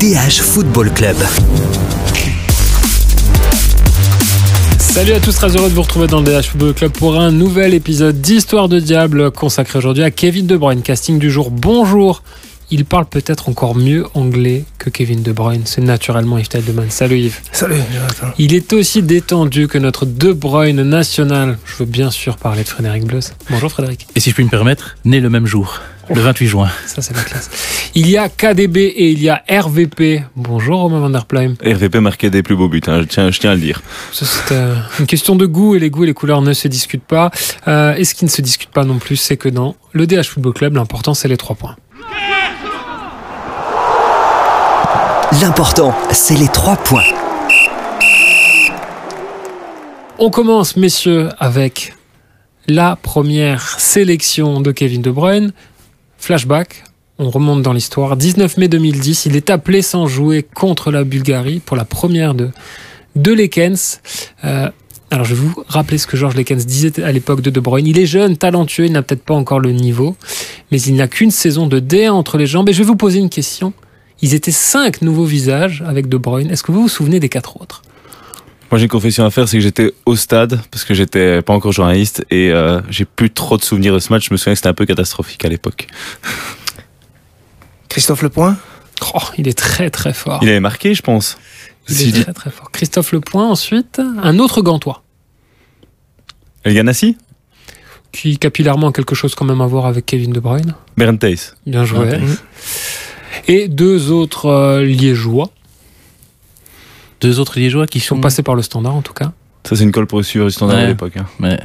DH Football Club. Salut à tous, très heureux de vous retrouver dans le DH Football Club pour un nouvel épisode d'Histoire de Diable consacré aujourd'hui à Kevin De Bruyne. Casting du jour, bonjour il parle peut-être encore mieux anglais que Kevin De Bruyne. C'est naturellement Yves Tiedemann. Salut Yves. Salut Il est aussi détendu que notre De Bruyne national. Je veux bien sûr parler de Frédéric Bleus. Bonjour Frédéric. Et si je puis me permettre, né le même jour, le 28 juin. Ça c'est la classe. Il y a KDB et il y a RVP. Bonjour Romain Van Der Pleim. RVP marquait des plus beaux buts, hein. je, tiens, je tiens à le dire. C'est euh, une question de goût et les goûts et les couleurs ne se discutent pas. Euh, et ce qui ne se discute pas non plus, c'est que dans le DH Football Club, l'important c'est les trois points. L'important, c'est les trois points. On commence, messieurs, avec la première sélection de Kevin De Bruyne. Flashback, on remonte dans l'histoire. 19 mai 2010, il est appelé sans jouer contre la Bulgarie pour la première de, de Lekens. Euh, alors je vais vous rappeler ce que Georges Lekens disait à l'époque de De Bruyne. Il est jeune, talentueux, il n'a peut-être pas encore le niveau, mais il n'a qu'une saison de D entre les jambes. Et je vais vous poser une question. Ils étaient cinq nouveaux visages avec De Bruyne. Est-ce que vous vous souvenez des quatre autres? Moi, j'ai une confession à faire, c'est que j'étais au stade parce que j'étais pas encore journaliste et euh, j'ai plus trop de souvenirs de ce match. Je me souviens que c'était un peu catastrophique à l'époque. Christophe Lepoint? Oh, Il est très très fort. Il avait marqué, je pense. Il est très très fort. Christophe Lepoint, ensuite, un autre gantois. El Ganassi Qui capillairement a quelque chose quand même à voir avec Kevin De Bruyne. Bernd. Bien joué et deux autres euh, liégeois. Deux autres liégeois qui sont... passés par le standard en tout cas. Ça c'est une colle pour suivre le standard à l'époque. Hein.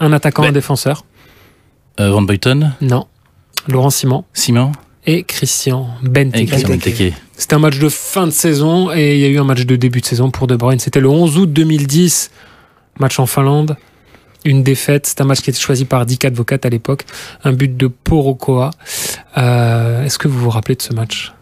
Un attaquant, un défenseur. Euh, Van Buyten Non. Laurent Simon. Simon. Et Christian Benteke. C'était un match de fin de saison et il y a eu un match de début de saison pour De Bruyne. C'était le 11 août 2010, match en Finlande une défaite. C'est un match qui était choisi par Dick Advocat à l'époque. Un but de Porokoa. Euh, Est-ce que vous vous rappelez de ce match?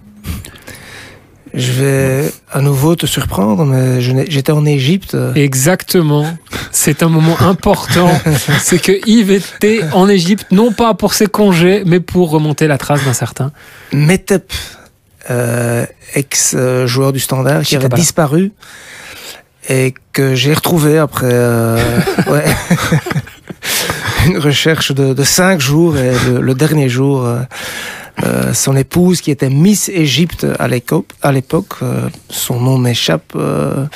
Je vais à nouveau te surprendre, mais j'étais en Égypte. Exactement. C'est un moment important. C'est que Yves était en Égypte, non pas pour ses congés, mais pour remonter la trace d'un certain. Metep, euh, ex-joueur du Standard, qui avait disparu et que j'ai retrouvé après euh, ouais, une recherche de, de, cinq jours et le, dernier jour, euh, euh, son épouse qui était Miss Égypte à l'époque, euh, son nom m'échappe. Euh,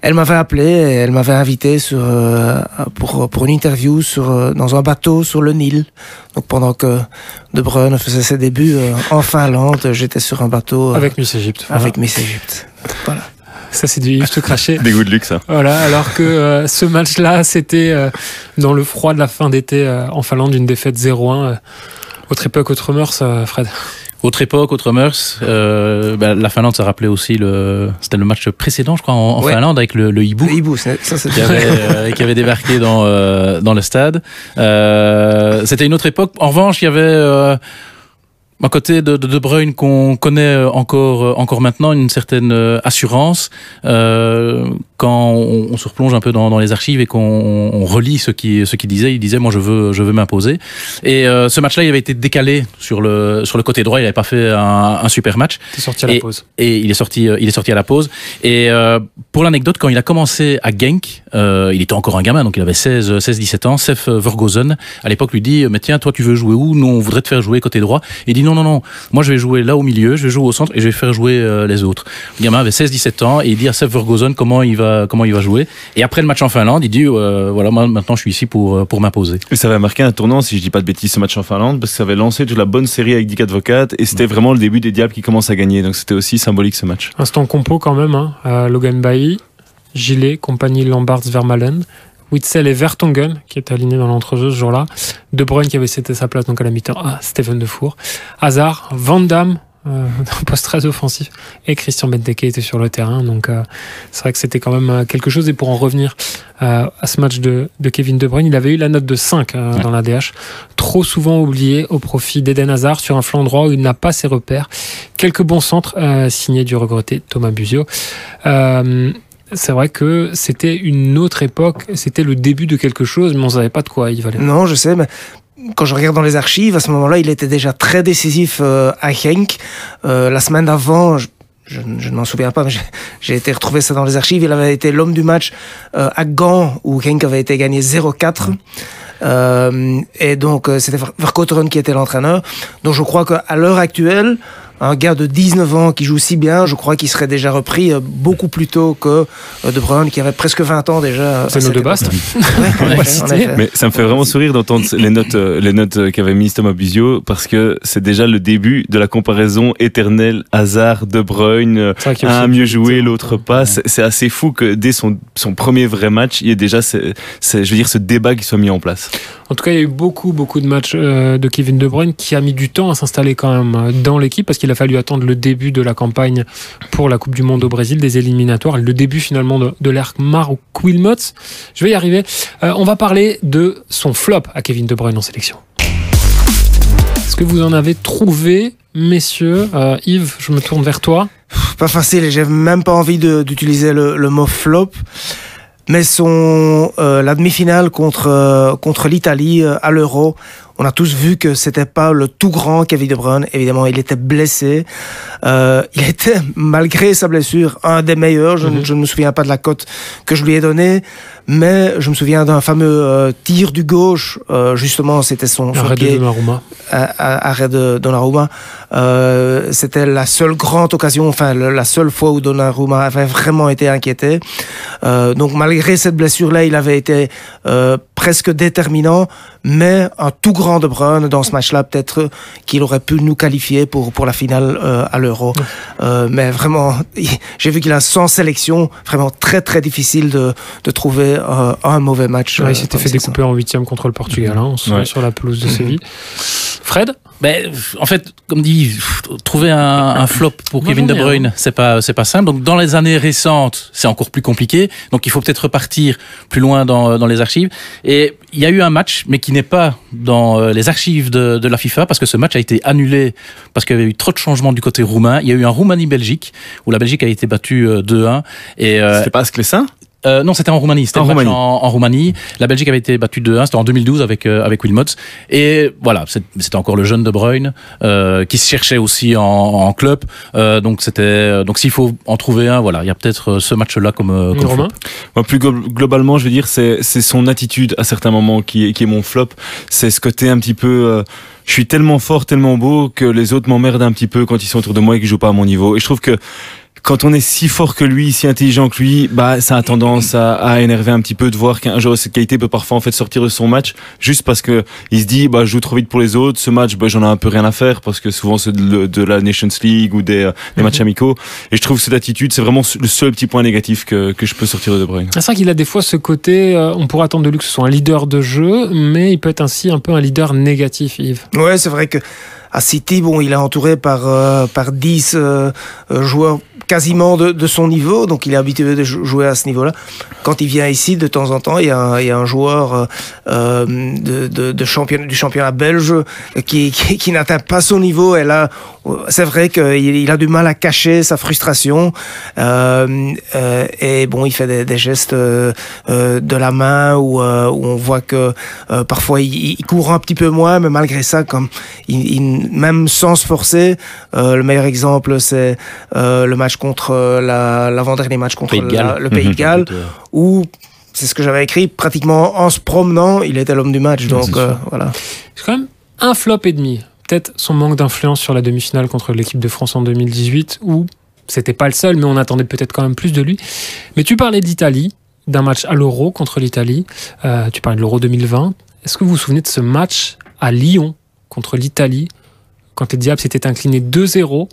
elle m'avait appelé et elle m'avait invité sur, pour, pour une interview sur, dans un bateau sur le Nil. Donc pendant que De Bruyne faisait ses débuts en Finlande, j'étais sur un bateau. avec Miss Égypte. Avec Miss Égypte. Voilà. Ça, c'est du te cracher. Des goûts de luxe, ça. Voilà, alors que euh, ce match-là, c'était euh, dans le froid de la fin d'été euh, en Finlande, une défaite 0-1. Autre époque, autre mœurs, Fred autre époque, autre mœurs. Bah, la Finlande, ça rappelait aussi le. C'était le match précédent, je crois, en, Finlande avec le, le hibou. Le hibou, ça, c'est qui avait, qui avait débarqué dans dans le stade. c'était une autre époque. En revanche, il y avait à côté de De, de Bruyne qu'on connaît euh, encore euh, encore maintenant une certaine euh, assurance euh, quand on, on, se replonge un peu dans, dans les archives et qu'on relit ce qui ce qu'il disait il disait moi je veux je veux m'imposer. Et euh, ce match-là il avait été décalé sur le sur le côté droit. Il n'avait pas fait un, un super match. Il est sorti à la pause. et il est sorti il est sorti à la pause. Et euh, pour l'anecdote quand il a commencé à Genk il était encore un gamin donc il avait 16 16 17 ans Sef Vergozen à l'époque lui dit mais tiens toi tu veux jouer où? Nous on voudrait te faire jouer côté droit. Et il dit non, non, non, moi je vais jouer là au milieu, je vais jouer au centre et je vais faire jouer euh, les autres. Le gamin avait 16-17 ans et il dit à Seth Vergozen comment il va, comment il va jouer. Et après le match en Finlande, il dit euh, voilà, moi maintenant je suis ici pour, euh, pour m'imposer. Et ça avait marqué un tournant, si je dis pas de bêtises, ce match en Finlande, parce que ça avait lancé toute la bonne série avec Dick Advocat et c'était vraiment le début des Diables qui commencent à gagner. Donc c'était aussi symbolique ce match. Instant compo quand même, hein, Logan Bailly, Gilet, compagnie Lambards Vermalen. Witzel et Vertonghen, qui étaient alignés dans l'entrejeu ce jour-là. De Bruyne qui avait cédé sa place donc à la mi-temps à Steven Defour. Hazard, Van Damme, euh, un poste très offensif, et Christian Benteke était sur le terrain. Donc euh, c'est vrai que c'était quand même euh, quelque chose. Et pour en revenir euh, à ce match de, de, Kevin De Bruyne, il avait eu la note de 5 euh, dans la DH. Trop souvent oublié au profit d'Eden Hazard sur un flanc droit où il n'a pas ses repères. Quelques bons centres signés du regretté Thomas Buzio c'est vrai que c'était une autre époque, c'était le début de quelque chose, mais on ne savait pas de quoi il valait. Non, je sais, mais quand je regarde dans les archives, à ce moment-là, il était déjà très décisif à Henk. la semaine d'avant, je, ne m'en souviens pas, mais j'ai été retrouvé ça dans les archives. Il avait été l'homme du match à Gand, où Henk avait été gagné 0-4. Euh, et donc, c'était Verkoteren qui était l'entraîneur. Donc, je crois qu'à l'heure actuelle, un gars de 19 ans qui joue si bien, je crois qu'il serait déjà repris euh, beaucoup plus tôt que euh, De Bruyne qui avait presque 20 ans déjà. C'est nos de Bast. Mais ça me fait vraiment sourire d'entendre les notes, euh, les notes qu'avait mis Thomas Buzio parce que c'est déjà le début de la comparaison éternelle hasard De Bruyne, un mieux joué, l'autre pas. C'est assez fou que dès son, son premier vrai match, il y ait déjà, je veux dire, ce débat qui soit mis en place. En tout cas, il y a eu beaucoup, beaucoup de matchs de Kevin De Bruyne qui a mis du temps à s'installer quand même dans l'équipe parce qu'il a fallu attendre le début de la campagne pour la Coupe du Monde au Brésil, des éliminatoires, le début finalement de, de l'ère Marc Quilmots. Je vais y arriver. Euh, on va parler de son flop à Kevin De Bruyne en sélection. Est-ce que vous en avez trouvé, messieurs? Euh, Yves, je me tourne vers toi. Pas facile, j'ai même pas envie d'utiliser le, le, mot flop. Mais son euh, la demi-finale contre contre l'Italie à l'Euro, on a tous vu que c'était pas le tout grand Kevin De Bruyne. Évidemment, il était blessé. Euh, il était, malgré sa blessure, un des meilleurs. Je, mhm. je, ne me souviens pas de la cote que je lui ai donnée, mais je me souviens d'un fameux euh, tir du gauche. Euh, justement, c'était son, arrêt de Donnarumma. arrêt de Donnarumma. Euh, c'était la seule grande occasion, enfin la seule fois où Donnarumma avait vraiment été inquiété. Euh, donc malgré cette blessure-là, il avait été presque déterminant, mais un tout grand De Bruyne dans ce match-là, peut-être qu'il aurait pu nous qualifier pour, pour la finale euh, à l'Euro. Euh, mais vraiment, j'ai vu qu'il a 100 sélections, vraiment très très difficile de, de trouver euh, un mauvais match. il s'était fait découper en huitième contre le Portugal, hein, sur la pelouse de Séville. Fred? Ben, en fait, comme dit, trouver un, flop pour Kevin De Bruyne, c'est pas c'est pas simple. Donc dans les années récentes, c'est encore plus compliqué. Donc il faut peut-être repartir plus loin dans, dans les archives. Et il y a eu un match, mais qui n'est pas dans euh, les archives de, de, la FIFA parce que ce match a été annulé parce qu'il y avait eu trop de changements du côté roumain. Il y a eu un Roumanie-Belgique où la Belgique a été battue 2-1. Euh, et euh, c'était pas ça euh, non, c'était en Roumanie. C'était en, Roumanie. En, Roumanie. La Belgique avait été battue 2-1. C'était en 2012 avec euh, avec Wilmots. Et voilà, c'était encore le jeune De Bruyne euh, qui se cherchait aussi en, en club. Euh, donc c'était donc s'il faut en trouver un, voilà, il y a peut-être euh, ce match-là comme, euh, comme flop. Moi, plus globalement, je veux dire, c'est c'est son attitude à certains moments qui est qui est mon flop. C'est ce côté un petit peu je suis tellement fort, tellement beau que les autres m'emmerdent un petit peu quand ils sont autour de moi et qu'ils jouent pas à mon niveau. Et je trouve que quand on est si fort que lui, si intelligent que lui, bah ça a tendance à, à énerver un petit peu de voir qu'un joueur de cette qualité peut parfois en fait sortir de son match juste parce que il se dit bah je joue trop vite pour les autres. Ce match, bah j'en ai un peu rien à faire parce que souvent c'est de, de, la Nations League ou des, des matchs mhm. amicaux. Et je trouve cette attitude, c'est vraiment le seul petit point négatif que, que je peux sortir de De Bruyne. C'est vrai qu'il a des fois ce côté, euh, on pourrait attendre de lui que ce soit un leader de jeu, mais il peut être ainsi un peu un leader négatif, Yves. Ouais, c'est vrai que à City, bon, il est entouré par euh, par 10 euh, joueurs quasiment de, de, son niveau, donc il est habitué de jouer à ce niveau-là. Quand il vient ici, de temps en temps, il y a un, il y a un joueur euh, de, de, de championnat, du championnat belge qui, qui, qui n'atteint pas son niveau. Et là, c'est vrai qu'il il a du mal à cacher sa frustration. Euh, euh, et bon, il fait des, des gestes euh, de la main où, euh, où on voit que euh, parfois il, il, court un petit peu moins, mais malgré ça, comme il même sans se forcer, le meilleur exemple, c'est le match contre euh, l'avant-dernier match contre le Pays de Galles, mhm. où c'est ce que j'avais écrit, pratiquement en se promenant, il était l'homme du match. Donc euh, voilà. C'est quand même un flop et demi. Peut-être son manque d'influence sur la demi-finale contre l'équipe de France en 2018, où c'était pas le seul, mais on attendait peut-être quand même plus de lui. Mais tu parlais d'Italie, d'un match à l'Euro contre l'Italie. Euh, tu parlais de l'Euro 2020. Est-ce que vous vous souvenez de ce match à Lyon contre l'Italie, quand les Diables s'étaient inclinés 2-0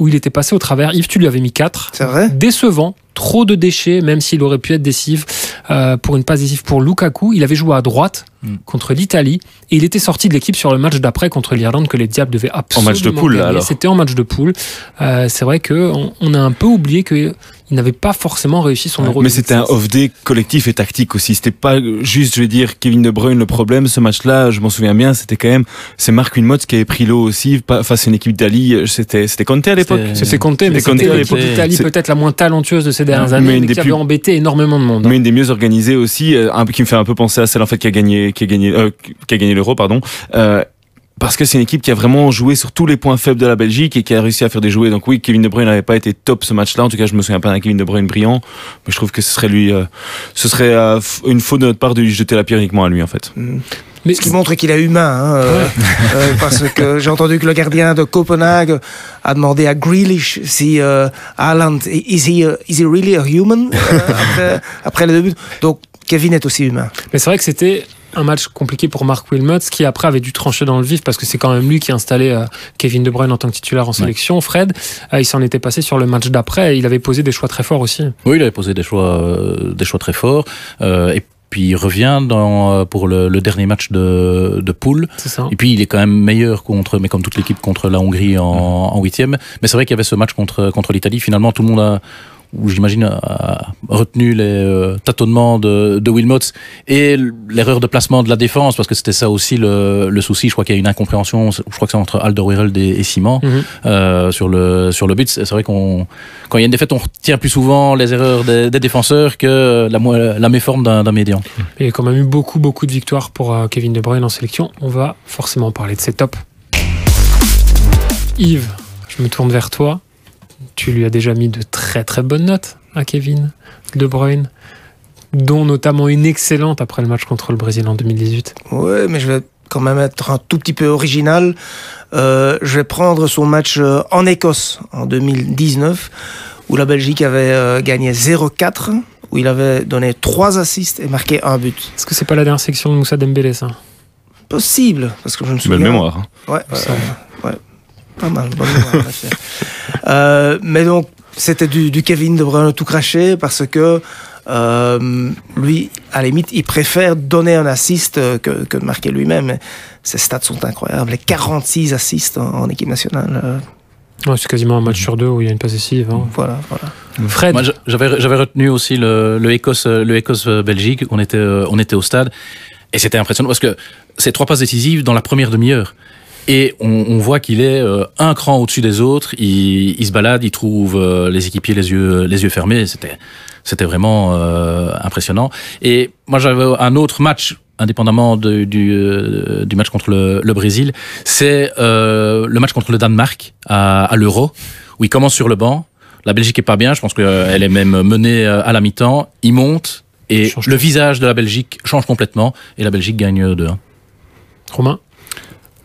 où il était passé au travers. Yves, tu lui avais mis 4. C'est vrai? Décevant, trop de déchets, même s'il aurait pu être décisif euh, pour une passe décisive pour Lukaku. Il avait joué à droite mm. contre l'Italie et il était sorti de l'équipe sur le match d'après contre l'Irlande que les Diables devaient absolument En match de poule, alors C'était en match de poule. Euh, c'est vrai qu'on on a un peu oublié qu'il il n'avait pas forcément réussi son Euro. Mais c'était un off-day collectif et tactique aussi. C'était pas juste, je vais dire, Kevin De Bruyne le problème. Ce match-là, je m'en souviens bien, c'était quand même, c'est Marc Wilmots qui avait pris l'eau aussi face à une équipe d'Ali. C'était, c'était Conte à l'époque. C'était Conte, mais c'était l'équipe d'Italie peut-être la moins talentueuse de ces dernières années, mais, qui avait embêté énormément de monde. Mais hein. une des mieux organisées aussi, euh, un, qui me fait un peu penser à celle en fait qui a gagné, qui a gagné, euh, qui a gagné l'Euro, pardon. Euh, parce que c'est une équipe qui a vraiment joué sur tous les points faibles de la Belgique et qui a réussi à faire des jouets. Donc oui, Kevin De Bruyne n'avait pas été top ce match-là. En tout cas, je me souviens pas d'un Kevin De Bruyne brillant, mais je trouve que ce serait lui, euh, ce serait euh, une faute de notre part de lui jeter la pierre uniquement à lui en fait. Mais ce qui montre qu'il est humain, hein, euh, parce que j'ai entendu que le gardien de Copenhague a demandé à Grealish si euh, Haaland is he, is he really a human après, après le début. Donc Kevin est aussi humain. Mais c'est vrai que c'était un match compliqué pour Mark Wilmots qui après avait dû trancher dans le vif parce que c'est quand même lui qui a installé euh, Kevin De Bruyne en tant que titulaire en sélection. Fred, euh, il s'en était passé sur le match d'après et il avait posé des choix très forts aussi. Oui, il avait posé des choix, euh, des choix très forts. et puis il revient dans, pour le, dernier match de, de poule. Et puis il est quand même meilleur contre, mais comme toute l'équipe contre la Hongrie en huitième. Mais c'est vrai qu'il y avait ce match contre, contre l'Italie. Finalement, tout le monde a j'imagine a retenu les euh, tâtonnements de, de Wilmots et l'erreur de placement de la défense, parce que c'était ça aussi le, le souci. Je crois qu'il y a une incompréhension, je crois que c'est entre Alderweireld et, et Simon mhm. euh, sur, le, sur le but. C'est vrai qu'on quand il y a une défaite, on retient plus souvent les erreurs des, des défenseurs que la, la méforme d'un médian. Il y a quand même eu beaucoup, beaucoup de victoires pour euh, Kevin De Bruyne en sélection. On va forcément parler de ses tops. Yves, je me tourne vers toi tu lui as déjà mis de très très bonnes notes à Kevin De Bruyne, dont notamment une excellente après le match contre le Brésil en 2018. Oui, mais je vais quand même être un tout petit peu original. Euh, je vais prendre son match euh, en Écosse en 2019, où la Belgique avait euh, gagné 0-4, où il avait donné 3 assists et marqué un but. Est-ce que c'est pas la dernière section de Moussa Dembélé, ça? Possible, parce que je me souviens. Belle mémoire. Hein. Ouais, ouais, pas mal. Bonne mémoire, euh, mais donc, c'était du, Kevin de Bruyne tout craché parce que euh, lui, à la limite, il préfère donner un assist que, que de marquer lui-même. Ses stats sont incroyables. Les 46 assists en, équipe nationale. Euh. c'est quasiment un match sur deux où il y a une passe décisive. Hein. Voilà, voilà. Fred. Moi, j'avais, j'avais retenu aussi le, le Écosse, le Écosse Belgique. On était, on était au stade et c'était impressionnant parce que c'est trois passes décisives dans la première demi-heure. Et on, on voit qu'il est euh, un cran au-dessus des autres. Il, il, se balade, il trouve euh, les équipiers les yeux, les yeux fermés. C'était, c'était vraiment euh, impressionnant. Et moi, j'avais un autre match indépendamment de, du, du match contre le, le Brésil, c'est le match contre le Danemark à, à l'Euro, où il commence sur le banc. La Belgique est pas bien, je pense qu'elle est même menée à la mi-temps. Il monte et le visage de la Belgique change complètement et la Belgique gagne 2-1. Romain?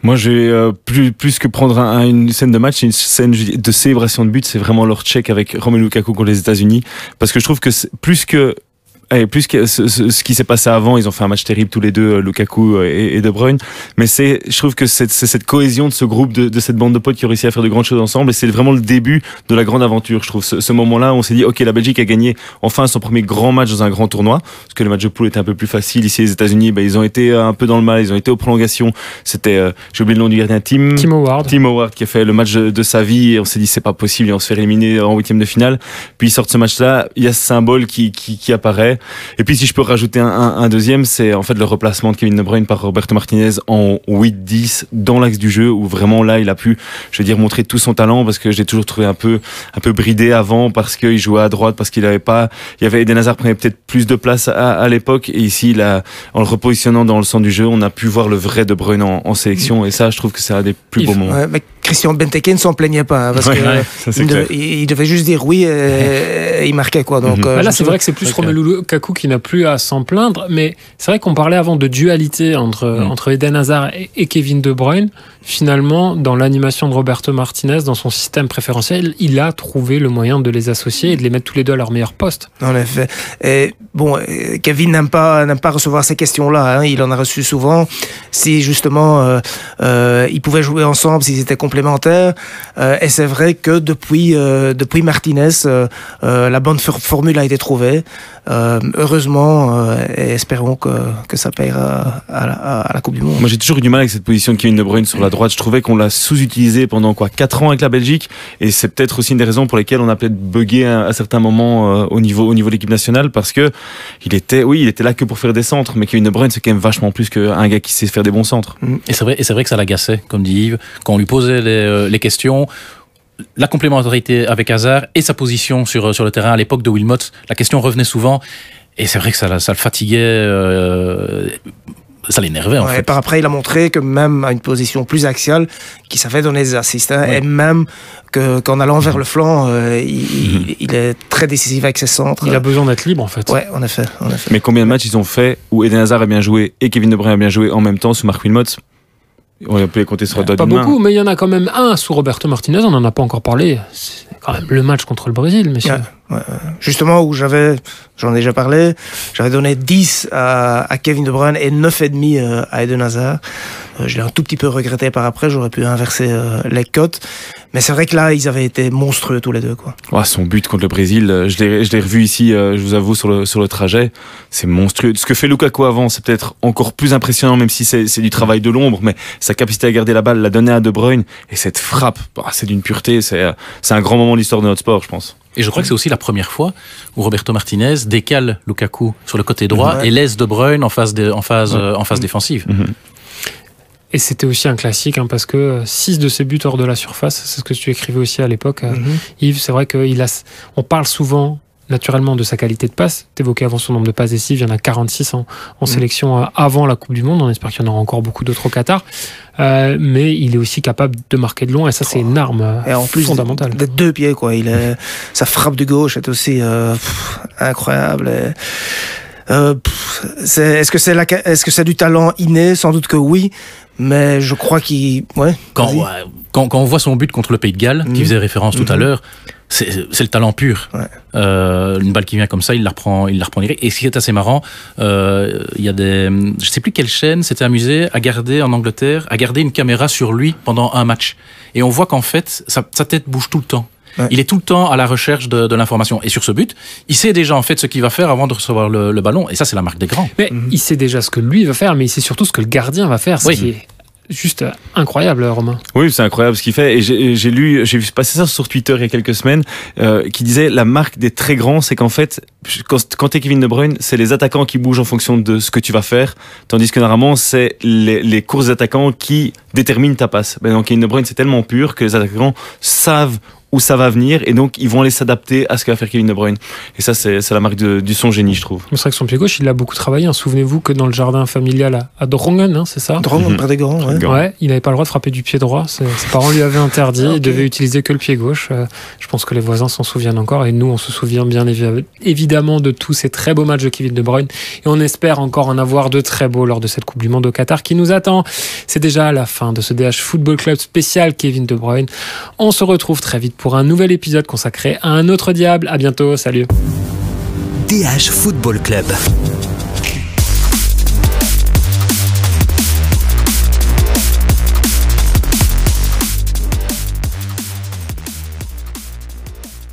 Moi, j'ai euh, plus que prendre une scène de match, une scène de célébration de but, c'est vraiment leur check avec Romelu Lukaku contre les États-Unis, parce que je trouve que plus que et plus que ce, qui s'est passé avant, ils ont fait un match terrible tous les deux, euh, Lukaku euh, et, De Bruyne. Mais c'est, je trouve que c'est cette cohésion de ce groupe, de, cette bande de potes qui ont réussi à faire de grandes choses ensemble. Et c'est vraiment le début de la grande aventure. Je trouve ce, moment-là, on s'est dit, ok, la Belgique a gagné enfin son premier grand match dans un grand tournoi, parce que le match de poule était un peu plus facile. Ici, les États-Unis, bah, ils ont été un peu dans le mal, ils ont été aux prolongations. C'était, euh, j'ai oublié le nom du gardien, Tim, Tim Howard. Tim Howard qui a fait le match de, sa vie. Et on s'est dit, c'est pas possible, et on se fait éliminer en huitième de finale. Puis ils sortent ce match-là, il y a ce symbole qui, qui, qui apparaît. Et puis si je peux rajouter un, un, deuxième, c'est en fait le replacement de Kevin De Bruyne par Roberto Martinez en 8-10 dans l'axe du jeu, où vraiment là, il a pu, je veux dire, montrer tout son talent, parce que j'ai toujours trouvé un peu, un peu bridé avant, parce qu'il jouait à droite, parce qu'il n'avait pas, il y avait Eden Hazard prenait peut-être plus de place à, à l'époque, et ici, là, en le repositionnant dans le centre du jeu, on a pu voir le vrai De Bruyne en, sélection, et ça, je trouve que c'est un des plus beaux moments. Christian Benteke ne s'en plaignait pas, hein, parce que il, devait, juste dire oui et, il marquait quoi. Donc, mhm. euh, là, c'est vrai que c'est plus Romelu Lukaku qui n'a plus à s'en plaindre, mais c'est vrai qu'on parlait avant de dualité entre, mhm. entre Eden Hazard et, Kevin De Bruyne. Finalement, dans l'animation de Roberto Martinez, dans son système préférentiel, il a trouvé le moyen de les associer et de les mettre tous les deux à leur meilleur poste. En effet. Et bon, euh, Kevin n'aime pas, n'aime pas recevoir ces questions-là. Hein. Il en a reçu souvent. Si justement, euh, ils pouvaient jouer ensemble, s'ils étaient complètement complémentaire. et c'est vrai que depuis, depuis Martinez, la bonne formule a été trouvée. heureusement, et espérons que, que ça payera à la, à Coupe du Monde. Moi, j'ai toujours eu du mal avec cette position de Kevin De Bruyne sur la droite. Je trouvais qu'on l'a sous-utilisé pendant quoi 4 ans avec la Belgique. Et c'est peut-être aussi une des raisons pour lesquelles on a peut-être bugué à, certains moments au niveau, au niveau de l'équipe nationale parce que il était, oui, il était là que pour faire des centres. Mais Kevin De Bruyne, c'est quand même vachement plus qu'un gars qui sait faire des bons centres. Et c'est vrai, et c'est vrai que ça l'agaçait, comme dit Yves, quand on lui posait les, euh, les questions la complémentarité avec Hazard et sa position sur, sur le terrain à l'époque de Wilmot, la question revenait souvent. Et c'est vrai que ça, ça le fatiguait. Euh, ça l'énervait en fait. Par après, il a montré que même à une position plus axiale, qu'il savait donner des assists. Hein, et même qu'en allant vers le flanc, euh, mhm. il, est très décisif avec ses centres. Il a besoin d'être libre en fait. Ouais, en effet, en effet. Mais combien de matchs ils ont fait où Eden Hazard a bien joué et Kevin De Bruyne a bien joué en même temps sous Marc Wilmot on peut les compter sur Pas beaucoup, mais il y en a quand même un sous Roberto Martinez, on n'en a pas encore parlé. C'est quand même le match contre le Brésil, messieurs. Justement, où j'avais, j'en ai déjà parlé, j'avais donné 10 à, Kevin De Bruyne et 9,5 euh, à Eden Hazard. Euh, je l'ai un tout petit peu regretté par après, j'aurais pu inverser euh, les cotes. Mais c'est vrai que là, ils avaient été monstrueux tous les deux. Quoi. son but contre le Brésil, je l'ai revu ici, je vous avoue, sur le, sur le trajet. C'est monstrueux. Ce que fait Lukaku avant, c'est peut-être encore plus impressionnant, même si c'est du travail de l'ombre. Mais sa capacité à garder la balle, la donner à De Bruyne, et cette frappe, bah, c'est d'une pureté. C'est un grand moment de l'histoire de notre sport, je pense. Et je crois que c'est aussi la première fois où Roberto Martinez décale Lukaku sur le côté droit et laisse De Bruyne en phase, en phase, euh, en phase défensive. Mhm. Et c'était aussi un classique hein, parce que 6 de ses buts hors de la surface, c'est ce que tu écrivais aussi à l'époque, euh, mhm. Yves. C'est vrai qu'on parle souvent naturellement de sa qualité de passe. T'évoquais avant son nombre de passes décisives, il y en a 46 en, en mm. sélection euh, avant la Coupe du Monde. On espère qu'il y en aura encore beaucoup d'autres au Qatar. Euh, mais il est aussi capable de marquer de loin et ça c'est une arme et en plus fondamentale. D'être deux pieds quoi. Il est, sa frappe de gauche est aussi euh, incroyable. Euh, est-ce que c'est est-ce que c'est du talent inné? Sans doute que oui, mais je crois qu'il ouais. Quand, quand, quand, on voit son but contre le Pays de Galles, qui mm. faisait référence tout à mm-hmm. l'heure, c'est le talent pur. Euh, une balle qui vient comme ça, il la reprend, il la reprend direct. Et ce qui est assez marrant, euh, il y a des, je sais plus quelle chaîne s'était amusée à garder en Angleterre, à garder une caméra sur lui pendant un match. Et on voit qu'en fait, sa, tête bouge tout le temps. Il est tout le temps à la recherche de, l'information. Et sur ce but, il sait déjà en fait ce qu'il va faire avant de recevoir le, ballon. Et ça, c'est la marque des grands. Mais il sait déjà ce que lui va faire, mais il sait surtout ce que le gardien va faire. Ce qui est juste incroyable, Romain. Oui, c'est incroyable ce qu'il fait. Et j'ai lu, j'ai vu passer ça sur Twitter il y a quelques semaines, euh, qui disait la marque des très grands, c'est qu'en fait, quand, quand tu es Kevin De Bruyne, c'est les attaquants qui bougent en fonction de ce que tu vas faire, tandis que normalement, c'est les, les courses d'attaquants qui déterminent ta passe. Ben, donc Kevin De Bruyne, c'est tellement pur que les attaquants savent où ça va venir et donc ils vont aller s'adapter à ce que va faire Kevin De Bruyne. Et ça, c'est la marque du son génie, je trouve. C'est vrai que son pied gauche, il a beaucoup travaillé. Hein. Souvenez-vous que dans le jardin familial à, à Drongen, hein, c'est ça? Drongen, mhm. près des grands, ouais. ouais. il n'avait pas le droit de frapper du pied droit. Ses, parents lui avaient interdit. Il devait utiliser que le pied gauche. Euh, je pense que les voisins s'en souviennent encore et nous, on se souvient bien évidemment de tous ces très beaux matchs de Kevin De Bruyne. Et on espère encore en avoir de très beaux lors de cette Coupe du Monde au Qatar qui nous attend. C'est déjà la fin de ce DH Football Club spécial Kevin De Bruyne. On se retrouve très vite pour un nouvel épisode consacré à un autre diable. À bientôt, salut. DH Football Club.